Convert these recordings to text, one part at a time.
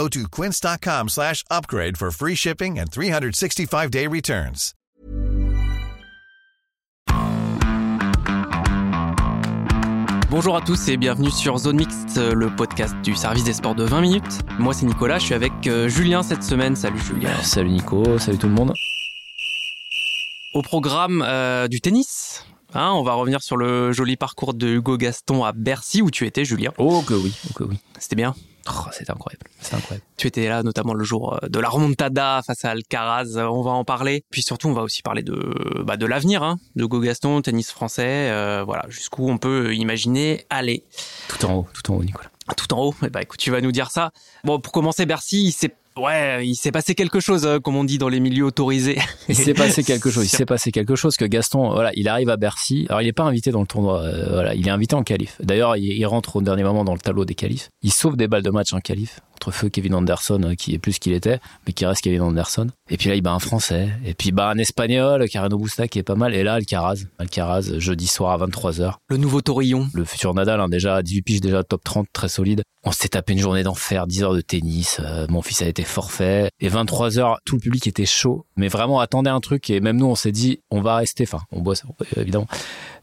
Go to quince.com slash upgrade for free shipping and 365-day returns. Bonjour à tous et bienvenue sur Zone Mixte, le podcast du service des sports de 20 minutes. Moi c'est Nicolas, je suis avec euh, Julien cette semaine. Salut Julien. Salut Nico, salut tout le monde. Au programme euh, du tennis, hein, on va revenir sur le joli parcours de Hugo Gaston à Bercy où tu étais Julien. Oh que oui, oh que oui. C'était bien. Oh, c'est incroyable, c'est incroyable. Tu étais là notamment le jour euh, de la remontada face à Alcaraz, euh, on va en parler. Puis surtout, on va aussi parler de, bah, de l'avenir hein, de Hugo Gaston, tennis français, euh, voilà, jusqu'où on peut imaginer aller. Tout en haut, tout en haut Nicolas. Tout en haut, eh bah, écoute, tu vas nous dire ça. Bon, pour commencer, Bercy, il s'est Ouais, il s'est passé quelque chose, euh, comme on dit dans les milieux autorisés. Il s'est passé quelque chose. Il s'est passé quelque chose que Gaston, voilà, il arrive à Bercy. Alors, il n'est pas invité dans le tournoi. euh, voilà, il est invité en qualif. D'ailleurs, il, il rentre au dernier moment dans le tableau des qualifs. Il sauve des balles de match en qualif entre feu Kevin Anderson, euh, qui est plus qu'il était, mais qui reste Kevin Anderson. Et puis là, il bat un Français. Et puis, il bat un Espagnol, Carreno Busta, qui est pas mal. Et là, Alcaraz. Alcaraz, jeudi soir à 23h. Le nouveau Taurillon. Le futur Nadal, hein, déjà à 18 piges, déjà top 30, très solide. On s'était tapé une journée d'enfer, 10 heures de tennis. euh, mon fils a été forfait. Et 23 heures, tout le public était chaud. Mais vraiment, attendait un truc. Et même nous, on s'est dit, on va rester. Enfin, on bosse, euh, évidemment.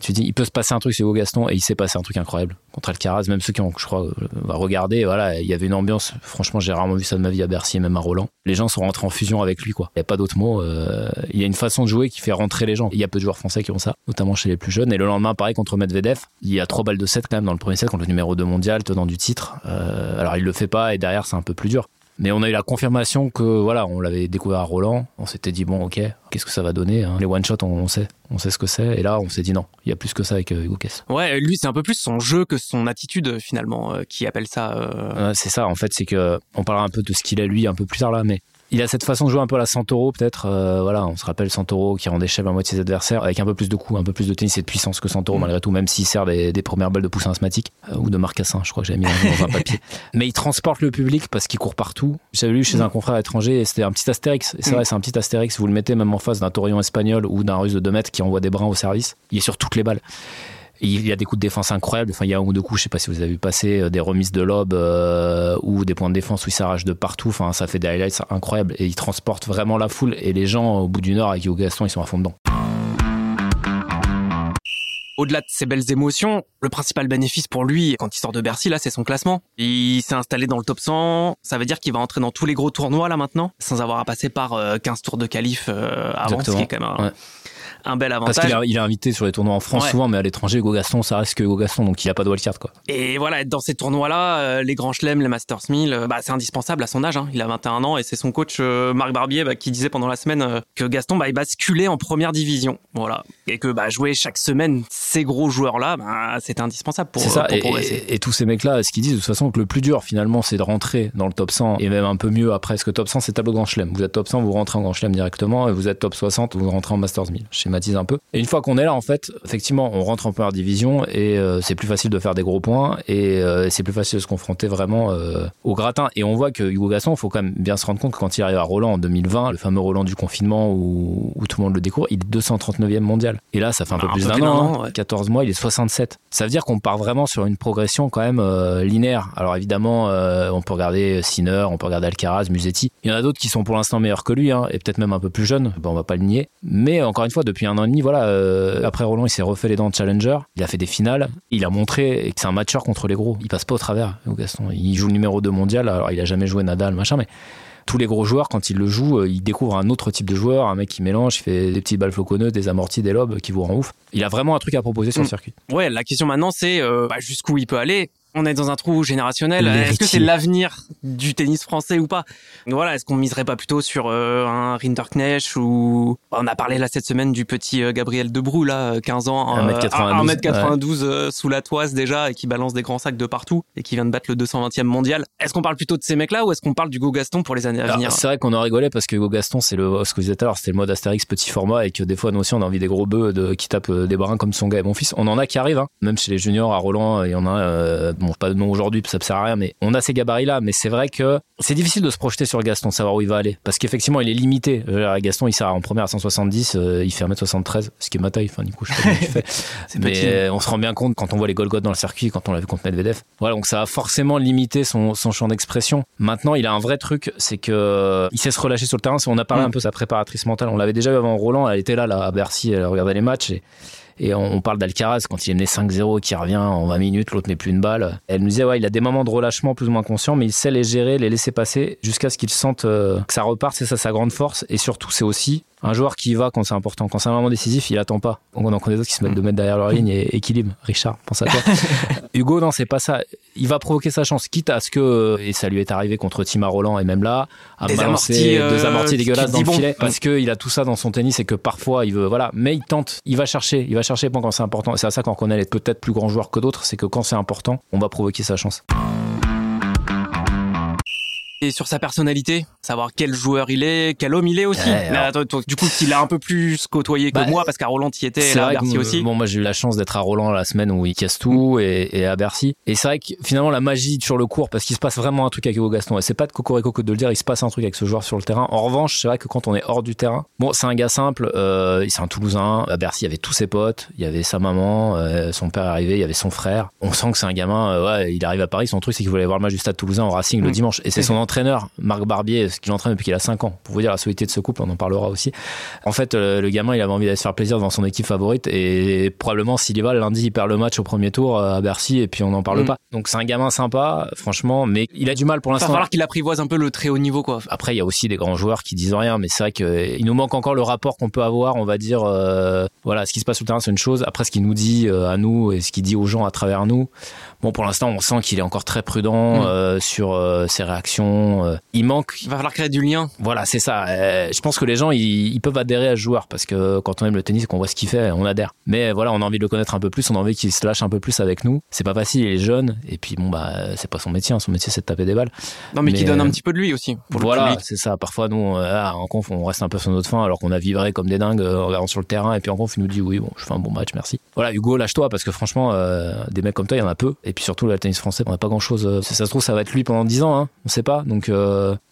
Tu dis, il peut se passer un truc sur Hugo Gaston. Et il s'est passé un truc incroyable. Contre Alcaraz, même ceux qui ont, je crois, euh, va regarder, voilà, il y avait une ambiance. Franchement, j'ai rarement vu ça de ma vie à Bercy et même à Roland. Les gens sont rentrés en fusion avec lui, quoi. Il n'y a pas d'autre mot. euh, il y a une façon de jouer qui fait rentrer les gens. Il y a peu de joueurs français qui ont ça, notamment chez les plus jeunes. Et le lendemain, pareil, contre Medvedev, il y a trois balles de 7 quand même dans le premier set contre le numéro 2 mondial, tenant du titre. Euh, alors, il le fait pas et derrière, c'est un peu plus dur. Mais on a eu la confirmation que voilà, on l'avait découvert à Roland. On s'était dit bon, ok, qu'est-ce que ça va donner hein Les one shot, on, on sait, on sait ce que c'est. Et là, on s'est dit non, il y a plus que ça avec euh, Hugo Kess. Ouais, lui, c'est un peu plus son jeu que son attitude, finalement, euh, qui appelle ça. euh, Euh, c'est ça, en fait, c'est que on parlera un peu de ce qu'il est lui un peu plus tard là, mais il a cette façon de jouer un peu à la Santoro peut-être. euh, voilà, on se rappelle Santoro qui rendait chef à moitié ses adversaires avec un peu plus de coups, un peu plus de tennis et de puissance que Santoro Mm. malgré tout, même s'il sert des, des premières balles de poussin asthmatique euh, ou de marcassin, je crois que j'avais mis dans un papier. Mais il transporte le public parce qu'il court partout. J'avais lu chez un confrère étranger et c'était un petit astérix. Et c'est Mm. vrai, c'est un petit astérix. Vous le mettez même en face d'un taurillon espagnol ou d'un russe de 2 mètres qui envoie des brins au service. Il est sur toutes les balles. Il y a des coups de défense incroyables. Enfin, il y a un ou deux coups, je sais pas si vous avez vu passer, euh, des remises de lob euh, ou des points de défense où il s'arrache de partout. Enfin, ça fait des highlights incroyables. Et il transporte vraiment la foule. Et les gens au bout du Nord avec Hugo Gaston, ils sont à fond dedans. Au-delà de ces belles émotions, le principal bénéfice pour lui, quand il sort de Bercy, là, c'est son classement. Il s'est installé dans le top 100. Ça veut dire qu'il va entrer dans tous les gros tournois, là, maintenant, sans avoir à passer par euh, 15 tours de qualif euh, avant, ce qui est quand même un, Ouais. Un bel Parce avantage. qu'il est, il invité sur les tournois en France Ouais. souvent, mais à l'étranger, Hugo Gaston, ça reste que Hugo Gaston. Donc il a pas de wildcard, quoi. Et voilà, être dans ces tournois-là, euh, les grands chelems, les Masters 1000, euh, bah, c'est indispensable à son âge. hein. Il a 21 ans et c'est son coach euh, Marc Barbier bah, qui disait pendant la semaine que Gaston bah, il basculait en première division. Voilà. Et que bah, jouer chaque semaine ces gros joueurs-là, bah, c'était indispensable pour, C'est ça, pour et, progresser. et- et tous ces mecs-là, ce qu'ils disent de toute façon, que le plus dur finalement, c'est de rentrer dans le top 100 et même un peu mieux après, parce que top 100, c'est tableau grand chelem. Vous êtes top 100, vous rentrez en grand chelem directement, et vous êtes top 60, vous rentrez en Masters 1000. Schématise un peu. Et une fois qu'on est là, en fait, effectivement, on rentre en première division et euh, c'est plus facile de faire des gros points et euh, c'est plus facile de se confronter vraiment euh, au gratin. Et on voit que Hugo Gaston, il faut quand même bien se rendre compte que quand il arrive à Roland en 2020, le fameux Roland du confinement où, où tout le monde le découvre, il est 239e mondial. Et là, ça fait un peu Ah, un plus d'un an, an, hein. ouais. 14 mois, il est 67. Ça veut dire qu'on part vraiment sur une progression quand même linéaire. Alors évidemment, on peut regarder Sinner, on peut regarder Alcaraz, Musetti. Il y en a d'autres qui sont pour l'instant meilleurs que lui, hein, et peut-être même un peu plus jeunes. Bon, on va pas le nier. Mais encore une fois, depuis un an et demi, voilà, euh, après Roland, il s'est refait les dents de challenger. Il a fait des finales. Il a montré que c'est un matcheur contre les gros. Il passe pas au travers, Gaston. Il joue le numéro 2 mondial. Alors il a jamais joué Nadal, machin, mais tous les gros joueurs, quand ils le jouent, euh, ils découvrent un autre type de joueur, un mec qui mélange, qui fait des petites balles floconneuses, des amortis, des lobes, qui vous rend ouf. Il a vraiment un truc à proposer sur le Mm. circuit. Ouais, la question maintenant, c'est euh, bah, jusqu'où il peut aller. On est dans un trou générationnel. Est-ce que c'est l'avenir du tennis français ou pas? Voilà, est-ce qu'on miserait pas plutôt sur euh, un Rinderknecht ou on a parlé là cette semaine du petit euh, Gabriel Debrou là, 15 ans, 1m92, 1m92 sous la toise déjà et qui balance des grands sacs de partout et qui vient de battre le 220e mondial. Est-ce qu'on parle plutôt de ces mecs-là ou est-ce qu'on parle du Go Gaston pour les années à venir? C'est vrai qu'on en rigolait parce que Go Gaston, c'est le ce que vous êtes à c'était le mode Astérix petit format et que des fois nous aussi on a envie des gros bœufs de, qui tapent euh, des brins comme son gars et mon fils. On en a qui arrivent, hein. même chez les juniors à Roland, il y en a, euh, bon pas de nom aujourd'hui, ça ne sert à rien, mais on a ces gabarits-là. Mais c'est vrai que c'est difficile de se projeter sur Gaston, savoir où il va aller, parce qu'effectivement il est limité. Gaston, il sert en première à 170, euh, il fait 1m73, ce qui est ma taille. Enfin, du coup, je sais pas tu fais. mais on se rend bien compte quand on voit les Golgoth dans le circuit, quand on l'a vu contre Medvedev. Voilà, donc ça a forcément limité son, son champ d'expression. Maintenant, il a un vrai truc, c'est que il sait se relâcher sur le terrain. On a parlé mm. un peu de sa préparatrice mentale. On l'avait déjà vu avant Roland. Elle était là, là à Bercy, elle regardait les matchs et et on, parle d'Alcaraz quand il est mené 5-0 qui revient en 20 minutes, l'autre met plus une balle. Elle nous disait, ouais, il a des moments de relâchement plus ou moins conscients, mais il sait les gérer, les laisser passer jusqu'à ce qu'il sente euh, que ça reparte. C'est ça sa grande force. Et surtout, c'est aussi un joueur qui y va quand c'est important. Quand c'est un moment décisif, il attend pas. On en connaît d'autres qui se mettent de mettre derrière leur ligne et équilibre. Richard, pense à toi. Hugo, non, c'est pas ça. Il va provoquer sa chance, quitte à ce que, et ça lui est arrivé contre Tima Roland et même là, à des balancer euh, deux amortis dégueulasses dans le filet, parce qu'il a tout ça dans son tennis et que parfois il veut, voilà. Mais il tente, il va chercher, il va chercher quand c'est important. C'est à ça qu'on reconnaît les peut-être plus grands joueurs que d'autres, c'est que quand c'est important, on va provoquer sa chance et sur sa personnalité, savoir quel joueur il est, quel homme il est aussi. du coup, il a un peu plus côtoyé que bah, moi parce qu'à Roland y était, là, à Bercy aussi. Bon, moi j'ai eu la chance d'être à Roland la semaine où il casse tout et, à Bercy. Et c'est vrai que finalement la magie sur le court parce qu'il se passe vraiment un truc avec Hugo Gaston. Et c'est pas de cocorico que de le dire, il se passe un truc avec ce joueur sur le terrain. En revanche, c'est vrai que quand on est hors du terrain, bon, c'est un gars simple, euh, c'est un Toulousain. À Bercy, il y avait tous ses potes, il y avait sa maman, euh, son père est arrivé, il y avait son frère. On sent que c'est un gamin, euh, ouais, il arrive à Paris, son truc c'est qu'il voulait voir le match du Stade Toulousain au Racing le mm. dimanche. Et c'est son entraîneur, Marc Barbier, ce qu'il entraîne depuis qu'il a 5 ans. Pour vous dire la solidité de ce couple, on en parlera aussi. En fait, euh, le gamin, il avait envie d'aller se faire plaisir dans son équipe favorite et probablement s'il y va, lundi, il perd le match au premier tour euh, à Bercy et puis on n'en parle mm. pas. Donc c'est un gamin sympa, franchement, mais il a du mal pour l'instant. Il va falloir qu'il apprivoise un peu le très haut niveau, quoi. Après, il y a aussi des grands joueurs qui disent rien, mais c'est vrai qu'il nous manque encore le rapport qu'on peut avoir, on va dire, euh, voilà, ce qui se passe sur le terrain, c'est une chose. Après, ce qu'il nous dit à nous et ce qu'il dit aux gens à travers nous, bon, pour l'instant, on sent qu'il est encore très prudent mm. sur ses réactions. Il manque. Il va falloir créer du lien. Voilà, c'est ça. Euh, je pense que les gens, ils, peuvent adhérer à ce joueur parce que quand on aime le tennis et qu'on voit ce qu'il fait, on adhère. Mais voilà, on a envie de le connaître un peu plus, on a envie qu'il se lâche un peu plus avec nous. C'est pas facile, il est jeune et puis bon bah c'est pas son métier, hein. son métier c'est de taper des balles. Non mais, qui donne un petit peu de lui aussi. Pour voilà, c'est ça. Parfois nous, euh, ah, en conf, on reste un peu sur notre fin alors qu'on a vibré comme des dingues euh, en regardant sur le terrain et puis en conf il nous dit oui bon, je fais un bon match, merci. Voilà, Hugo, lâche-toi parce que franchement, des mecs comme toi, il y en a peu. Et puis surtout le tennis français, on a pas grand chose. Si ça se trouve, ça va être lui pendant 10 ans, hein. on sait pas. Donc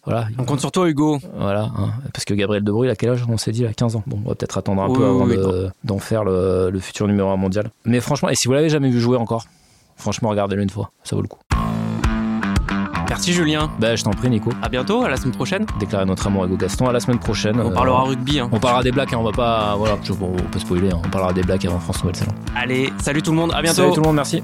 voilà. On compte sur toi, Hugo. Voilà, hein. parce que Gabriel Debrue, à quel âge On s'est dit, à 15 ans? Bon, on va peut-être attendre un peu avant d'en faire le, futur numéro 1 mondial. Mais franchement, et si vous l'avez jamais vu jouer encore, franchement, regardez-le une fois, ça vaut le coup. Merci Julien. Ben, je t'en prie Nico. À bientôt, à la semaine prochaine. Déclarer notre amour à Hugo Gaston à la semaine prochaine. On parlera euh, rugby. Hein. On parlera des blagues, hein, on va pas. Voilà, on peut spoiler, hein. on parlera des blagues avant France Nouvelle-Zélande. Allez, salut tout le monde, à bientôt. Salut tout le monde, merci.